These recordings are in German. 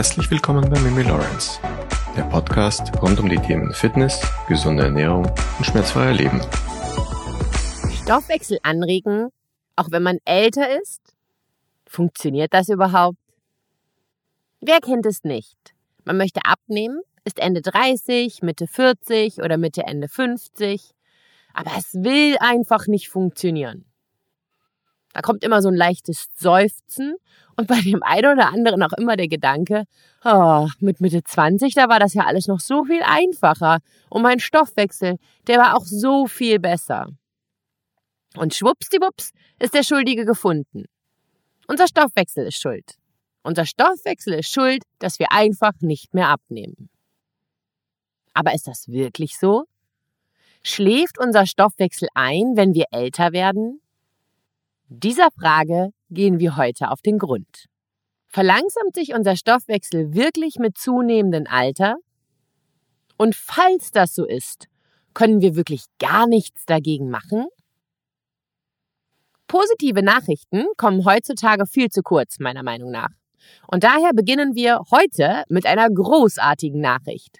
Herzlich willkommen bei Mimi Lawrence, der Podcast rund um die Themen Fitness, gesunde Ernährung und schmerzfreier Leben. Stoffwechsel anregen, auch wenn man älter ist? Funktioniert das überhaupt? Wer kennt es nicht? Man möchte abnehmen, ist Ende 30, Mitte 40 oder Mitte Ende 50, aber es will einfach nicht funktionieren. Da kommt immer so ein leichtes Seufzen und bei dem einen oder anderen auch immer der Gedanke, oh, mit Mitte 20, da war das ja alles noch so viel einfacher und mein Stoffwechsel, der war auch so viel besser. Und schwuppsdiwupps ist der Schuldige gefunden. Unser Stoffwechsel ist schuld. Unser Stoffwechsel ist schuld, dass wir einfach nicht mehr abnehmen. Aber ist das wirklich so? Schläft unser Stoffwechsel ein, wenn wir älter werden? Dieser Frage gehen wir heute auf den Grund. Verlangsamt sich unser Stoffwechsel wirklich mit zunehmendem Alter? Und falls das so ist, können wir wirklich gar nichts dagegen machen? Positive Nachrichten kommen heutzutage viel zu kurz, meiner Meinung nach. Und daher beginnen wir heute mit einer großartigen Nachricht.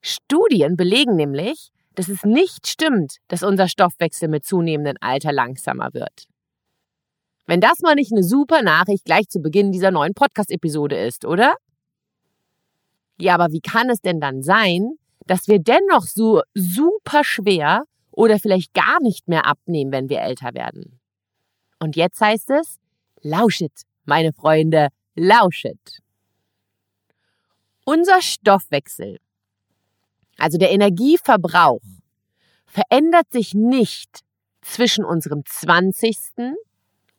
Studien belegen nämlich, dass es nicht stimmt, dass unser Stoffwechsel mit zunehmendem Alter langsamer wird. Wenn das mal nicht eine super Nachricht gleich zu Beginn dieser neuen Podcast-Episode ist, oder? Ja, aber wie kann es denn dann sein, dass wir dennoch so super schwer oder vielleicht gar nicht mehr abnehmen, wenn wir älter werden? Und jetzt heißt es, lauschet, meine Freunde, lauschet. Unser Stoffwechsel, also der Energieverbrauch, verändert sich nicht zwischen unserem 20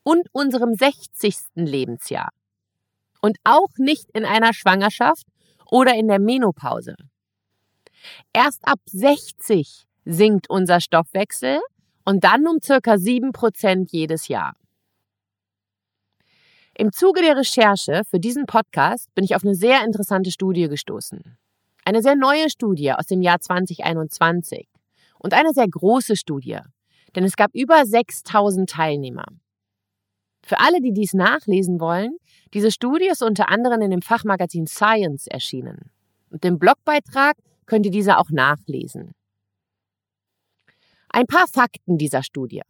und unserem 60. Lebensjahr. Und auch nicht in einer Schwangerschaft oder in der Menopause. Erst ab 60 sinkt unser Stoffwechsel und dann um circa 7% jedes Jahr. Im Zuge der Recherche für diesen Podcast bin ich auf eine sehr interessante Studie gestoßen. Eine sehr neue Studie aus dem Jahr 2021 und eine sehr große Studie, denn es gab über 6000 Teilnehmer. Für alle, die dies nachlesen wollen, diese Studie ist unter anderem in dem Fachmagazin Science erschienen. Und im Blogbeitrag könnt ihr diese auch nachlesen. Ein paar Fakten dieser Studie.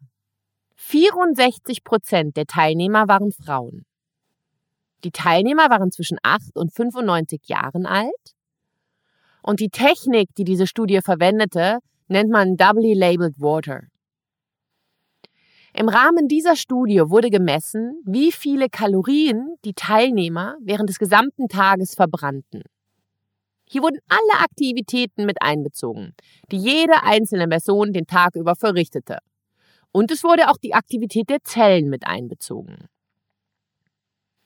64 Prozent der Teilnehmer waren Frauen. Die Teilnehmer waren zwischen 8 und 95 Jahren alt. Und die Technik, die diese Studie verwendete, nennt man Doubly Labeled Water. Im Rahmen dieser Studie wurde gemessen, wie viele Kalorien die Teilnehmer während des gesamten Tages verbrannten. Hier wurden alle Aktivitäten mit einbezogen, die jede einzelne Person den Tag über verrichtete. Und es wurde auch die Aktivität der Zellen mit einbezogen.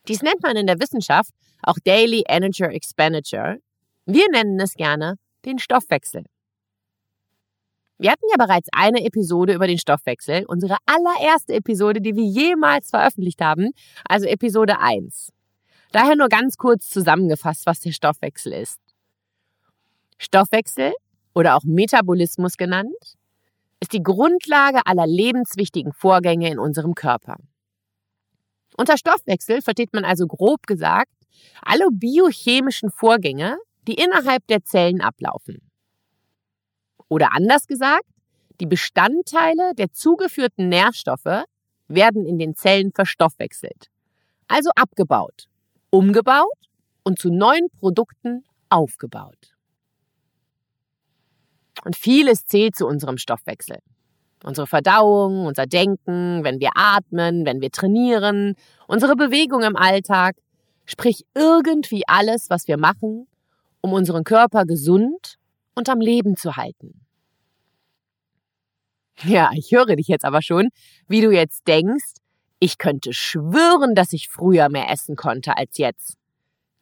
Dies nennt man in der Wissenschaft auch Daily Energy Expenditure. Wir nennen es gerne den Stoffwechsel. Wir hatten ja bereits eine Episode über den Stoffwechsel, unsere allererste Episode, die wir jemals veröffentlicht haben, also Episode 1. Daher nur ganz kurz zusammengefasst, was der Stoffwechsel ist. Stoffwechsel oder auch Metabolismus genannt, ist die Grundlage aller lebenswichtigen Vorgänge in unserem Körper. Unter Stoffwechsel versteht man also grob gesagt alle biochemischen Vorgänge, die innerhalb der Zellen ablaufen. Oder anders gesagt, die Bestandteile der zugeführten Nährstoffe werden in den Zellen verstoffwechselt, also abgebaut, umgebaut und zu neuen Produkten aufgebaut. Und vieles zählt zu unserem Stoffwechsel. Unsere Verdauung, unser Denken, wenn wir atmen, wenn wir trainieren, unsere Bewegung im Alltag, sprich irgendwie alles, was wir machen, um unseren Körper gesund und am Leben zu halten. Ja, ich höre dich jetzt aber schon, wie du jetzt denkst, ich könnte schwören, dass ich früher mehr essen konnte als jetzt.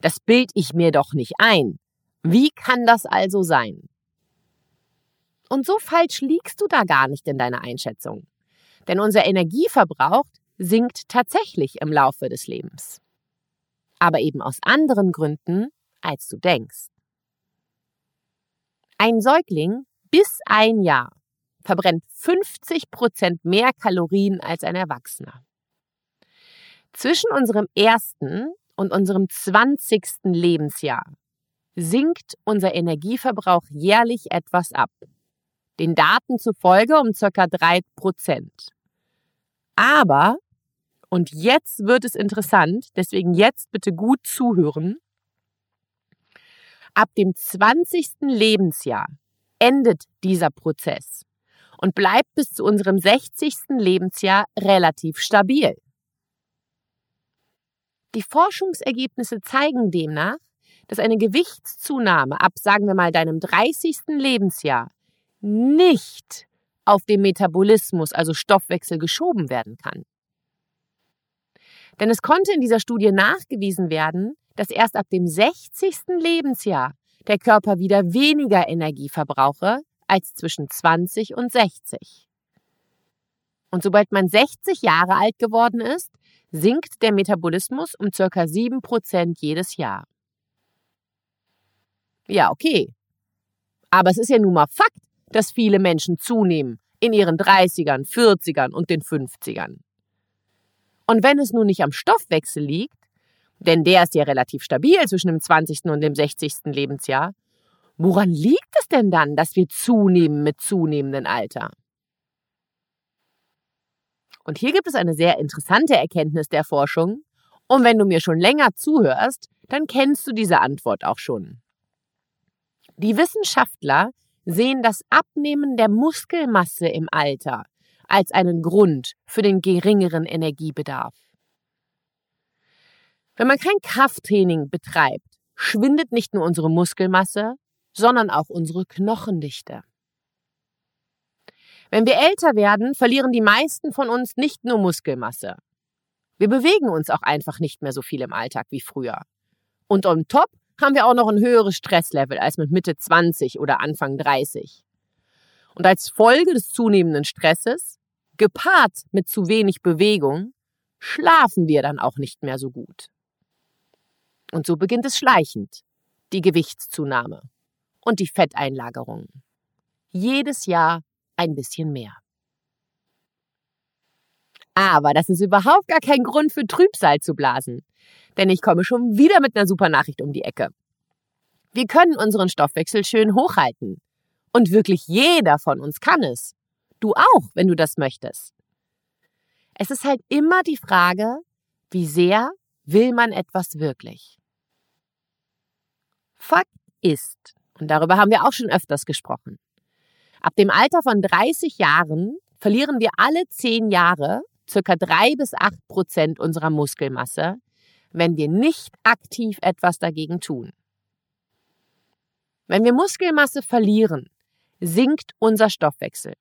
Das bild ich mir doch nicht ein. Wie kann das also sein? Und so falsch liegst du da gar nicht in deiner Einschätzung. Denn unser Energieverbrauch sinkt tatsächlich im Laufe des Lebens. Aber eben aus anderen Gründen, als du denkst. Ein Säugling bis ein Jahr verbrennt 50 Prozent mehr Kalorien als ein Erwachsener. Zwischen unserem ersten und unserem 20. Lebensjahr sinkt unser Energieverbrauch jährlich etwas ab. Den Daten zufolge um circa 3%. Aber, und jetzt wird es interessant, deswegen jetzt bitte gut zuhören, ab dem 20. Lebensjahr endet dieser Prozess und bleibt bis zu unserem 60. Lebensjahr relativ stabil. Die Forschungsergebnisse zeigen demnach, dass eine Gewichtszunahme ab, sagen wir mal, deinem 30. Lebensjahr nicht auf den Metabolismus, also Stoffwechsel, geschoben werden kann. Denn es konnte in dieser Studie nachgewiesen werden, dass erst ab dem 60. Lebensjahr der Körper wieder weniger Energie verbrauche als zwischen 20 und 60. Und sobald man 60 Jahre alt geworden ist, sinkt der Metabolismus um circa 7% jedes Jahr. Ja, okay. Aber es ist ja nun mal Fakt, dass viele Menschen zunehmen in ihren 30ern, 40ern und den 50ern. Und wenn es nun nicht am Stoffwechsel liegt, denn der ist ja relativ stabil zwischen dem 20. und dem 60. Lebensjahr, Woran liegt es denn dann, dass wir zunehmen mit zunehmendem Alter? Und hier gibt es eine sehr interessante Erkenntnis der Forschung. Und wenn du mir schon länger zuhörst, dann kennst du diese Antwort auch schon. Die Wissenschaftler sehen das Abnehmen der Muskelmasse im Alter als einen Grund für den geringeren Energiebedarf. Wenn man kein Krafttraining betreibt, schwindet nicht nur unsere Muskelmasse, sondern auch unsere Knochendichte. Wenn wir älter werden, verlieren die meisten von uns nicht nur Muskelmasse. Wir bewegen uns auch einfach nicht mehr so viel im Alltag wie früher. Und on top haben wir auch noch ein höheres Stresslevel als mit Mitte 20 oder Anfang 30. Und als Folge des zunehmenden Stresses, gepaart mit zu wenig Bewegung, schlafen wir dann auch nicht mehr so gut. Und so beginnt es schleichend, die Gewichtszunahme und die Fetteinlagerung. Jedes Jahr ein bisschen mehr. Aber das ist überhaupt gar kein Grund für Trübsal zu blasen. Denn ich komme schon wieder mit einer super Nachricht um die Ecke. Wir können unseren Stoffwechsel schön hochhalten. Und wirklich jeder von uns kann es. Du auch, wenn du das möchtest. Es ist halt immer die Frage, wie sehr will man etwas wirklich? Fakt ist, und darüber haben wir auch schon öfters gesprochen. Ab dem Alter von 30 Jahren verlieren wir alle 10 Jahre circa 3 bis 8 Prozent unserer Muskelmasse, wenn wir nicht aktiv etwas dagegen tun. Wenn wir Muskelmasse verlieren, sinkt unser Stoffwechsel.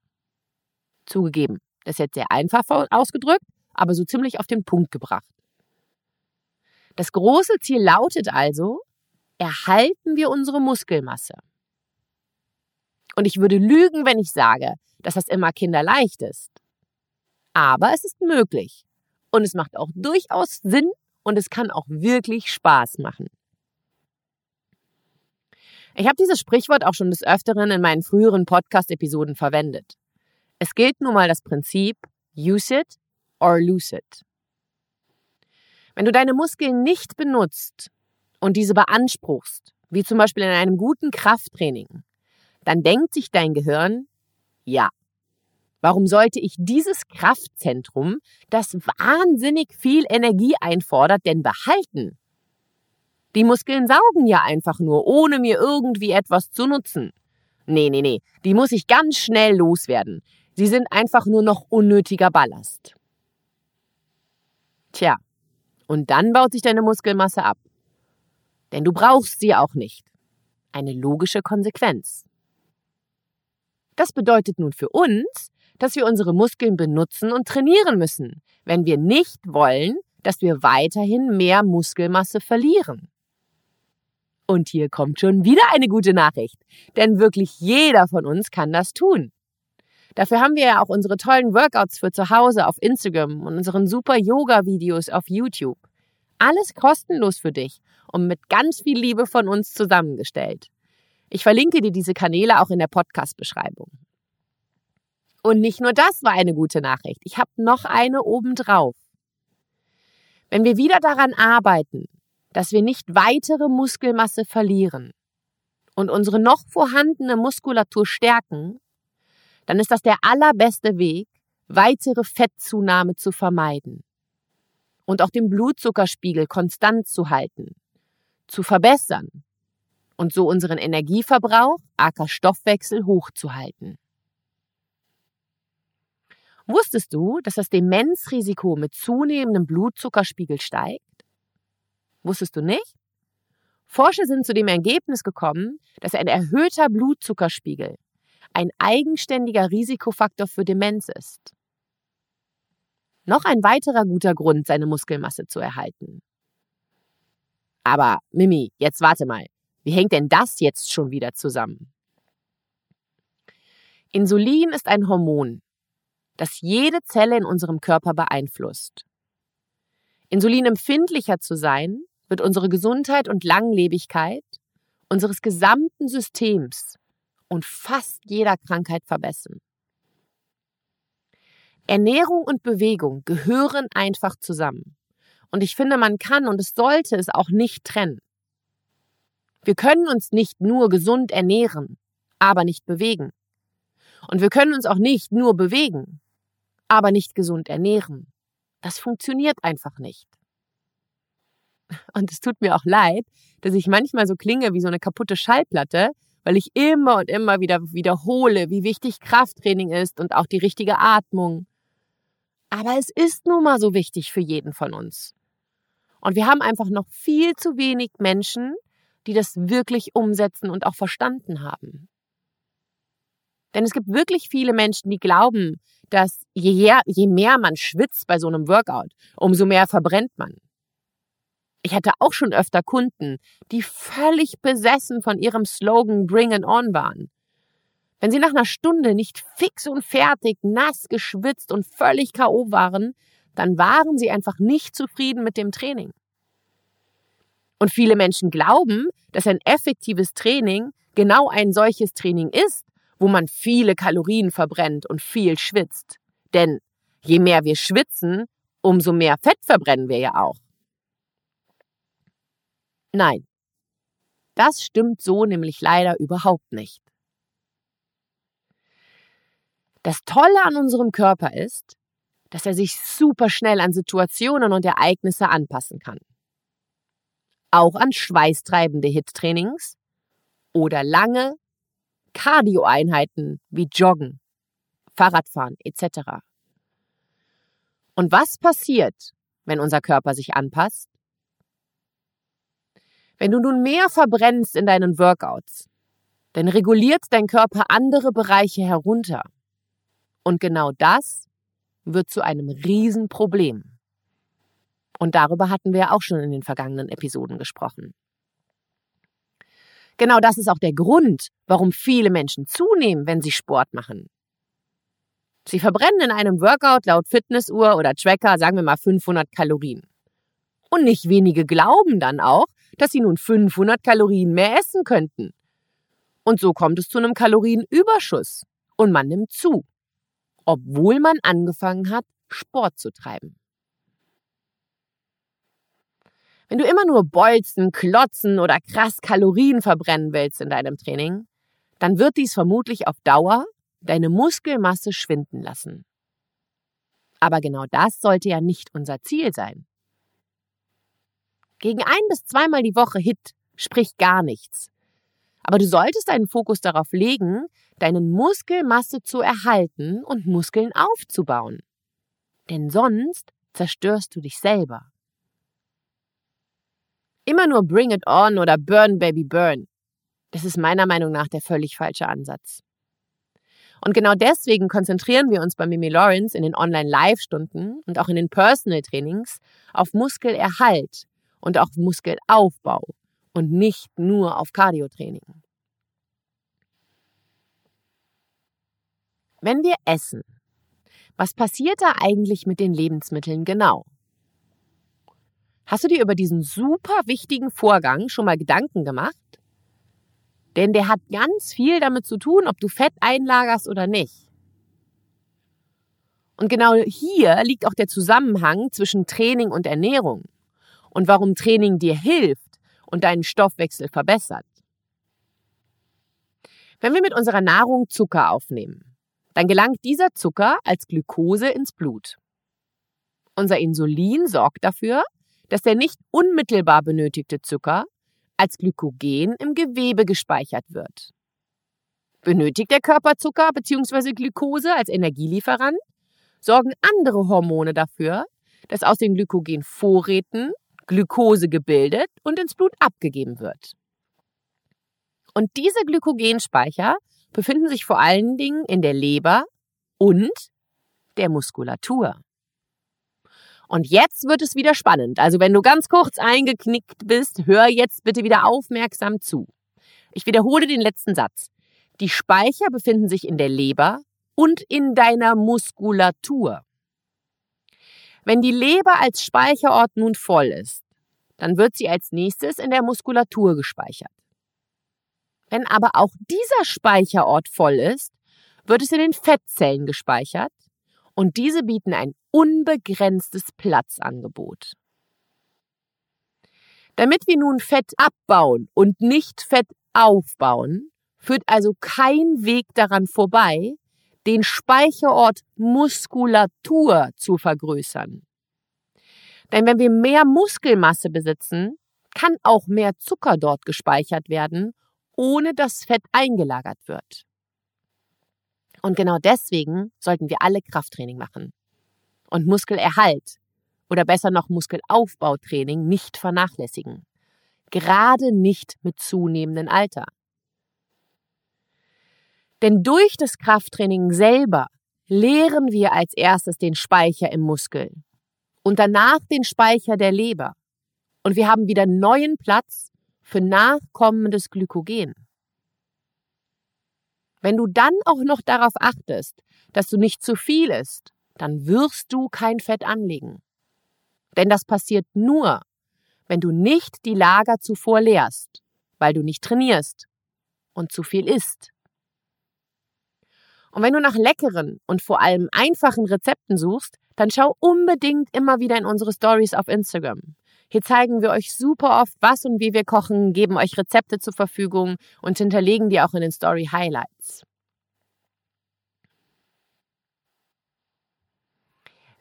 Zugegeben, das ist jetzt sehr einfach ausgedrückt, aber so ziemlich auf den Punkt gebracht. Das große Ziel lautet also, erhalten wir unsere Muskelmasse. Und ich würde lügen, wenn ich sage, dass das immer kinderleicht ist. Aber es ist möglich. Und es macht auch durchaus Sinn und es kann auch wirklich Spaß machen. Ich habe dieses Sprichwort auch schon des Öfteren in meinen früheren Podcast-Episoden verwendet. Es gilt nun mal das Prinzip use it or lose it. Wenn du deine Muskeln nicht benutzt, und diese beanspruchst, wie zum Beispiel in einem guten Krafttraining, dann denkt sich dein Gehirn, ja, warum sollte ich dieses Kraftzentrum, das wahnsinnig viel Energie einfordert, denn behalten? Die Muskeln saugen ja einfach nur, ohne mir irgendwie etwas zu nutzen. Nee, nee, nee, die muss ich ganz schnell loswerden. Sie sind einfach nur noch unnötiger Ballast. Tja, und dann baut sich deine Muskelmasse ab. Denn du brauchst sie auch nicht. Eine logische Konsequenz. Das bedeutet nun für uns, dass wir unsere Muskeln benutzen und trainieren müssen, wenn wir nicht wollen, dass wir weiterhin mehr Muskelmasse verlieren. Und hier kommt schon wieder eine gute Nachricht, denn wirklich jeder von uns kann das tun. Dafür haben wir ja auch unsere tollen Workouts für zu Hause auf Instagram und unseren super Yoga-Videos auf YouTube. Alles kostenlos für dich und mit ganz viel Liebe von uns zusammengestellt. Ich verlinke dir diese Kanäle auch in der Podcast-Beschreibung. Und nicht nur das war eine gute Nachricht. Ich habe noch eine obendrauf. Wenn wir wieder daran arbeiten, dass wir nicht weitere Muskelmasse verlieren und unsere noch vorhandene Muskulatur stärken, dann ist das der allerbeste Weg, weitere Fettzunahme zu vermeiden und auch den Blutzuckerspiegel konstant zu halten, zu verbessern und so unseren Energieverbrauch, aka Stoffwechsel, hochzuhalten. Wusstest du, dass das Demenzrisiko mit zunehmendem Blutzuckerspiegel steigt? Wusstest du nicht? Forscher sind zu dem Ergebnis gekommen, dass ein erhöhter Blutzuckerspiegel ein eigenständiger Risikofaktor für Demenz ist. Noch ein weiterer guter Grund, seine Muskelmasse zu erhalten. Aber Mimi, jetzt warte mal. Wie hängt denn das jetzt schon wieder zusammen? Insulin ist ein Hormon, das jede Zelle in unserem Körper beeinflusst. Insulinempfindlicher zu sein, wird unsere Gesundheit und Langlebigkeit unseres gesamten Systems und fast jeder Krankheit verbessern. Ernährung und Bewegung gehören einfach zusammen. Und ich finde, man kann und es sollte es auch nicht trennen. Wir können uns nicht nur gesund ernähren, aber nicht bewegen. Und wir können uns auch nicht nur bewegen, aber nicht gesund ernähren. Das funktioniert einfach nicht. Und es tut mir auch leid, dass ich manchmal so klinge wie so eine kaputte Schallplatte, weil ich immer und immer wieder wiederhole, wie wichtig Krafttraining ist und auch die richtige Atmung. Aber es ist nun mal so wichtig für jeden von uns. Und wir haben einfach noch viel zu wenig Menschen, die das wirklich umsetzen und auch verstanden haben. Denn es gibt wirklich viele Menschen, die glauben, dass je, je mehr man schwitzt bei so einem Workout, umso mehr verbrennt man. Ich hatte auch schon öfter Kunden, die völlig besessen von ihrem Slogan Bring it on waren. Wenn sie nach einer Stunde nicht fix und fertig, nass, geschwitzt und völlig K.O. waren, dann waren sie einfach nicht zufrieden mit dem Training. Und viele Menschen glauben, dass ein effektives Training genau ein solches Training ist, wo man viele Kalorien verbrennt und viel schwitzt. Denn je mehr wir schwitzen, umso mehr Fett verbrennen wir ja auch. Nein, das stimmt so nämlich leider überhaupt nicht. Das Tolle an unserem Körper ist, dass er sich super schnell an Situationen und Ereignisse anpassen kann. Auch an schweißtreibende Hit-Trainings oder lange Cardio-Einheiten wie Joggen, Fahrradfahren etc. Und was passiert, wenn unser Körper sich anpasst? Wenn du nun mehr verbrennst in deinen Workouts, dann reguliert dein Körper andere Bereiche herunter. Und genau das wird zu einem Riesenproblem. Und darüber hatten wir auch schon in den vergangenen Episoden gesprochen. Genau das ist auch der Grund, warum viele Menschen zunehmen, wenn sie Sport machen. Sie verbrennen in einem Workout laut Fitnessuhr oder Tracker, sagen wir mal 500 Kalorien. Und nicht wenige glauben dann auch, dass sie nun 500 Kalorien mehr essen könnten. Und so kommt es zu einem Kalorienüberschuss und man nimmt zu, obwohl man angefangen hat, Sport zu treiben. Wenn du immer nur Bolzen, Klotzen oder krass Kalorien verbrennen willst in deinem Training, dann wird dies vermutlich auf Dauer deine Muskelmasse schwinden lassen. Aber genau das sollte ja nicht unser Ziel sein. Gegen ein bis zweimal die Woche Hit spricht gar nichts. Aber du solltest deinen Fokus darauf legen, deinen Muskelmasse zu erhalten und Muskeln aufzubauen. Denn sonst zerstörst du dich selber. Immer nur Bring it on oder Burn Baby Burn. Das ist meiner Meinung nach der völlig falsche Ansatz. Und genau deswegen konzentrieren wir uns bei Mimi Lawrence in den Online-Live-Stunden und auch in den Personal-Trainings auf Muskelerhalt und auch Muskelaufbau und nicht nur auf Cardiotraining. Wenn wir essen, was passiert da eigentlich mit den Lebensmitteln genau? Hast du dir über diesen super wichtigen Vorgang schon mal Gedanken gemacht? Denn der hat ganz viel damit zu tun, ob du Fett einlagerst oder nicht. Und genau hier liegt auch der Zusammenhang zwischen Training und Ernährung. und warum Training dir hilft und deinen Stoffwechsel verbessert. Wenn wir mit unserer Nahrung Zucker aufnehmen, dann gelangt dieser Zucker als Glukose ins Blut. Unser Insulin sorgt dafür, dass der nicht unmittelbar benötigte Zucker als Glykogen im Gewebe gespeichert wird. Benötigt der Körper Zucker bzw. Glukose als Energielieferant, sorgen andere Hormone dafür, dass aus den Glykogenvorräten Glukose gebildet und ins Blut abgegeben wird. Und diese Glykogenspeicher befinden sich vor allen Dingen in der Leber und der Muskulatur. Und jetzt wird es wieder spannend. Also wenn du ganz kurz eingeknickt bist, hör jetzt bitte wieder aufmerksam zu. Ich wiederhole den letzten Satz. Die Speicher befinden sich in der Leber und in deiner Muskulatur. Wenn die Leber als Speicherort nun voll ist, dann wird sie als nächstes in der Muskulatur gespeichert. Wenn aber auch dieser Speicherort voll ist, wird es in den Fettzellen gespeichert und diese bieten ein unbegrenztes Platzangebot. Damit wir nun Fett abbauen und nicht Fett aufbauen, führt also kein Weg daran vorbei, den Speicherort Muskulatur zu vergrößern. Denn wenn wir mehr Muskelmasse besitzen, kann auch mehr Zucker dort gespeichert werden ohne dass Fett eingelagert wird. Und genau deswegen sollten wir alle Krafttraining machen. Und Muskelerhalt oder besser noch Muskelaufbautraining nicht vernachlässigen. Gerade nicht mit zunehmendem Alter. Denn durch das Krafttraining selber leeren wir als erstes den Speicher im Muskel und danach den Speicher der Leber. Und wir haben wieder neuen Platz für nachkommendes Glykogen. Wenn du dann auch noch darauf achtest, dass du nicht zu viel isst, dann wirst du kein Fett anlegen. Denn das passiert nur, wenn du nicht die Lager zuvor leerst, weil du nicht trainierst und zu viel isst. Und wenn du nach leckeren und vor allem einfachen Rezepten suchst, dann schau unbedingt immer wieder in unsere Stories auf Instagram. Hier zeigen wir euch super oft, was und wie wir kochen, geben euch Rezepte zur Verfügung und hinterlegen die auch in den Story Highlights.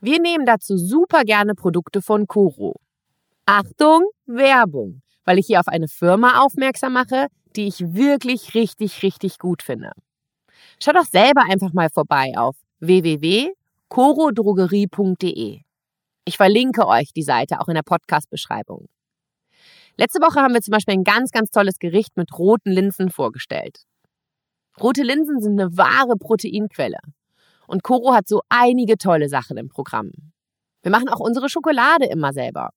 Wir nehmen dazu super gerne Produkte von Koro. Achtung, Werbung, weil ich hier auf eine Firma aufmerksam mache, die ich wirklich richtig, richtig gut finde. Schaut doch selber einfach mal vorbei auf www.corodrogerie.de. Ich verlinke euch die Seite auch in der Podcast-Beschreibung. Letzte Woche haben wir zum Beispiel ein ganz, ganz tolles Gericht mit roten Linsen vorgestellt. Rote Linsen sind eine wahre Proteinquelle. Und Koro hat so einige tolle Sachen im Programm. Wir machen auch unsere Schokolade immer selber.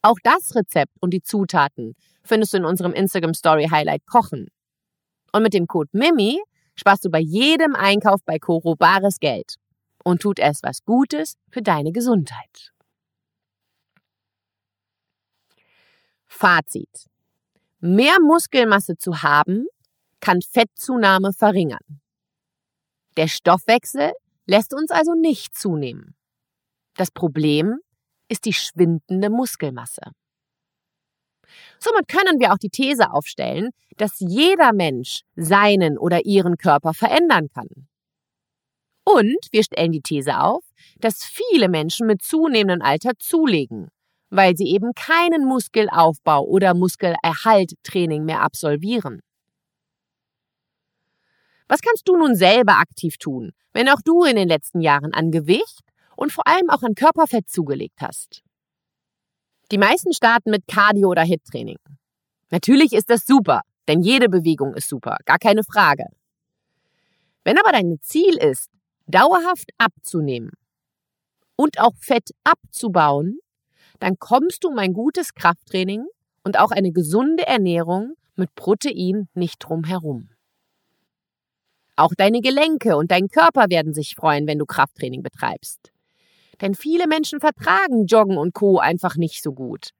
Auch das Rezept und die Zutaten findest du in unserem Instagram Story Highlight Kochen. Und mit dem Code MIMI sparst du bei jedem Einkauf bei Koro bares Geld und tut es was Gutes für deine Gesundheit. Fazit. Mehr Muskelmasse zu haben, kann Fettzunahme verringern. Der Stoffwechsel lässt uns also nicht zunehmen. Das Problem ist die schwindende Muskelmasse. Somit können wir auch die These aufstellen, dass jeder Mensch seinen oder ihren Körper verändern kann. Und wir stellen die These auf, dass viele Menschen mit zunehmendem Alter zulegen weil sie eben keinen Muskelaufbau oder Muskelerhalttraining mehr absolvieren. Was kannst du nun selber aktiv tun, wenn auch du in den letzten Jahren an Gewicht und vor allem auch an Körperfett zugelegt hast? Die meisten starten mit Cardio- oder HIT-Training. Natürlich ist das super, denn jede Bewegung ist super, gar keine Frage. Wenn aber dein Ziel ist, dauerhaft abzunehmen und auch Fett abzubauen, dann kommst du um ein gutes Krafttraining und auch eine gesunde Ernährung mit Protein nicht drum herum. Auch deine Gelenke und dein Körper werden sich freuen, wenn du Krafttraining betreibst. Denn viele Menschen vertragen Joggen und Co einfach nicht so gut.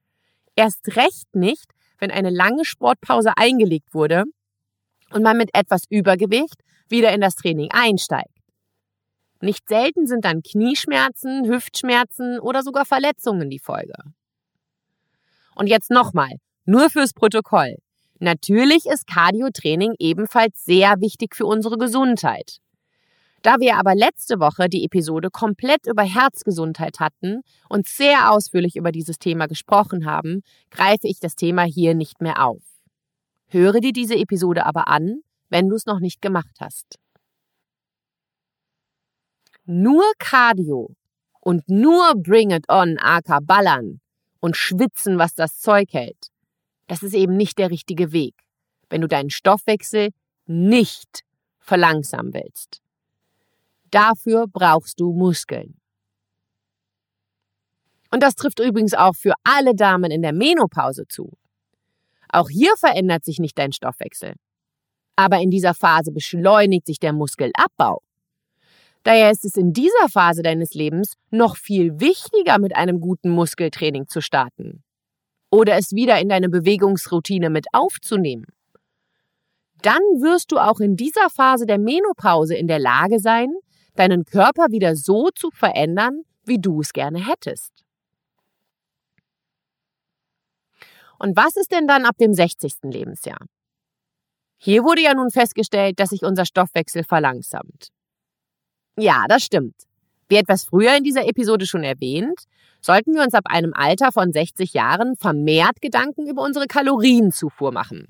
Erst recht nicht, wenn eine lange Sportpause eingelegt wurde und man mit etwas Übergewicht wieder in das Training einsteigt. Nicht selten sind dann Knieschmerzen, Hüftschmerzen oder sogar Verletzungen die Folge. Und jetzt nochmal, nur fürs Protokoll. Natürlich ist Cardio-Training ebenfalls sehr wichtig für unsere Gesundheit. Da wir aber letzte Woche die Episode komplett über Herzgesundheit hatten und sehr ausführlich über dieses Thema gesprochen haben, greife ich das Thema hier nicht mehr auf. Höre dir diese Episode aber an, wenn du es noch nicht gemacht hast. Nur Cardio und nur Bring It On, aka ballern und schwitzen, was das Zeug hält, das ist eben nicht der richtige Weg, wenn du deinen Stoffwechsel nicht verlangsamen willst. Dafür brauchst du Muskeln. Und das trifft übrigens auch für alle Damen in der Menopause zu. Auch hier verändert sich nicht dein Stoffwechsel. Aber in dieser Phase beschleunigt sich der Muskelabbau. Daher ist es in dieser Phase deines Lebens noch viel wichtiger, mit einem guten Muskeltraining zu starten. Oder es wieder in deine Bewegungsroutine mit aufzunehmen. Dann wirst du auch in dieser Phase der Menopause in der Lage sein, deinen Körper wieder so zu verändern, wie du es gerne hättest. Und was ist denn dann ab dem 60. Lebensjahr? Hier wurde ja nun festgestellt, dass sich unser Stoffwechsel verlangsamt. Ja, das stimmt. Wie etwas früher in dieser Episode schon erwähnt, sollten wir uns ab einem Alter von 60 Jahren vermehrt Gedanken über unsere Kalorienzufuhr machen,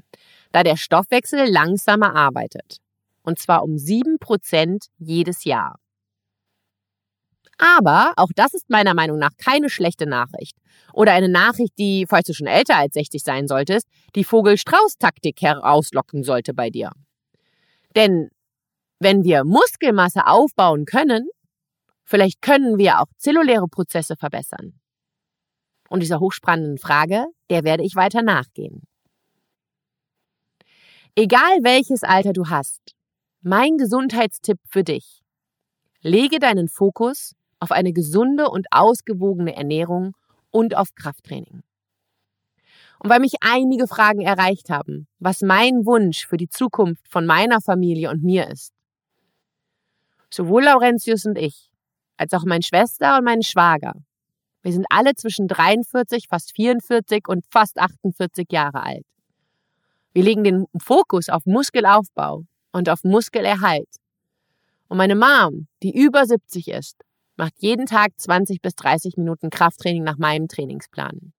da der Stoffwechsel langsamer arbeitet und zwar um sieben Prozent jedes Jahr. Aber auch das ist meiner Meinung nach keine schlechte Nachricht. Oder eine Nachricht, die, falls du schon älter als 60 sein solltest, die Vogel-Strauß-Taktik herauslocken sollte bei dir. Denn wenn wir Muskelmasse aufbauen können, vielleicht können wir auch zelluläre Prozesse verbessern. Und dieser hochspannenden Frage, der werde ich weiter nachgehen. Egal welches Alter du hast, mein Gesundheitstipp für dich. Lege deinen Fokus auf eine gesunde und ausgewogene Ernährung und auf Krafttraining. Und weil mich einige Fragen erreicht haben, was mein Wunsch für die Zukunft von meiner Familie und mir ist. Sowohl Laurentius und ich, als auch meine Schwester und mein Schwager. Wir sind alle zwischen 43, fast 44 und fast 48 Jahre alt. Wir legen den Fokus auf Muskelaufbau, und auf Muskelerhalt. Und meine Mom, die über 70 ist, macht jeden Tag 20 bis 30 Minuten Krafttraining nach meinem Trainingsplan.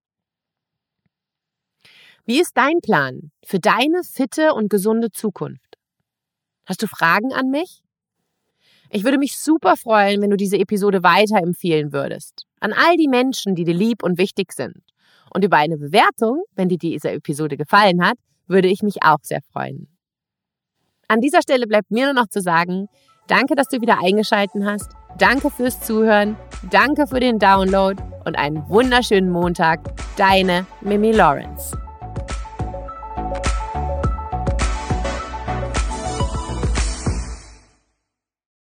Wie ist dein Plan für deine fitte und gesunde Zukunft? Hast du Fragen an mich? Ich würde mich super freuen, wenn du diese Episode weiterempfehlen würdest. An all die Menschen, die dir lieb und wichtig sind. Und über eine Bewertung, wenn dir diese Episode gefallen hat, würde ich mich auch sehr freuen. An dieser Stelle bleibt mir nur noch zu sagen, danke, dass du wieder eingeschalten hast. Danke fürs Zuhören. Danke für den Download und einen wunderschönen Montag. Deine Mimi Lawrence.